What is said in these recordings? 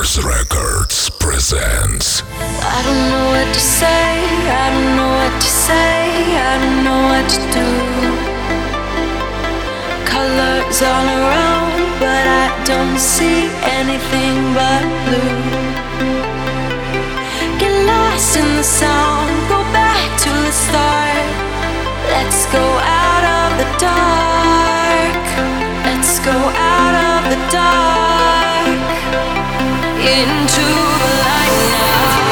Colors Records presents. I don't know what to say, I don't know what to say, I don't know what to do. Colors all around, but I don't see anything but blue. Get lost in the sound, go back to the start. Let's go out of the dark. Let's go out of the dark into the light now.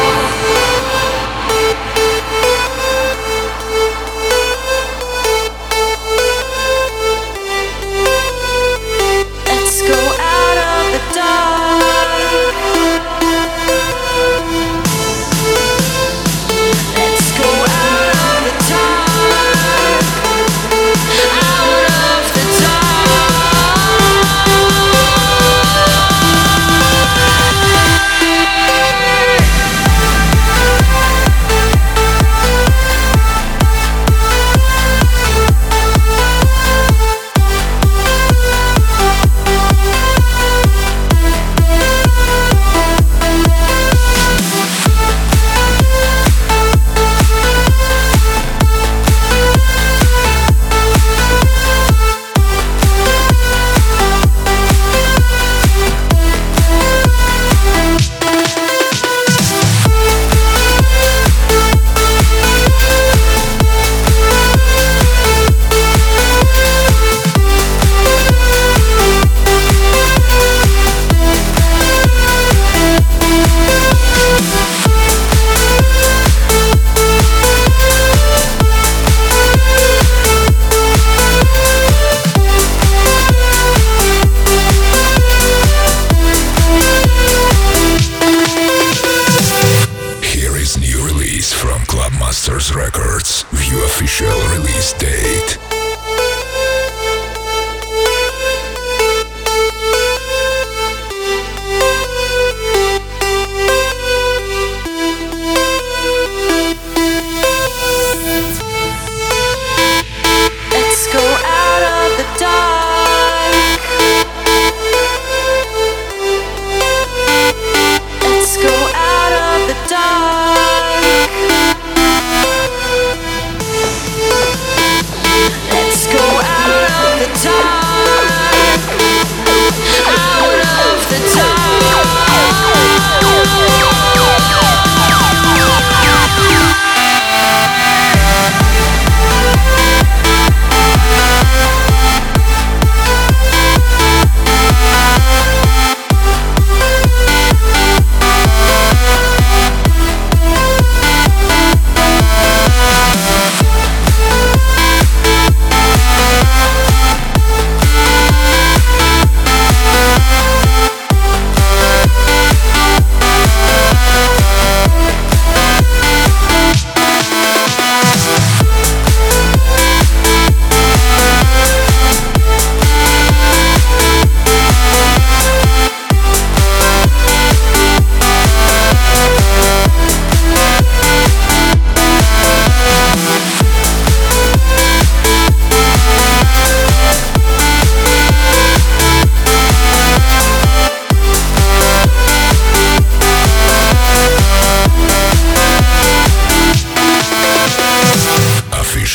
Records. View official release date.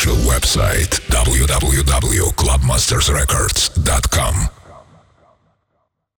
official website www.clubmastersrecords.com.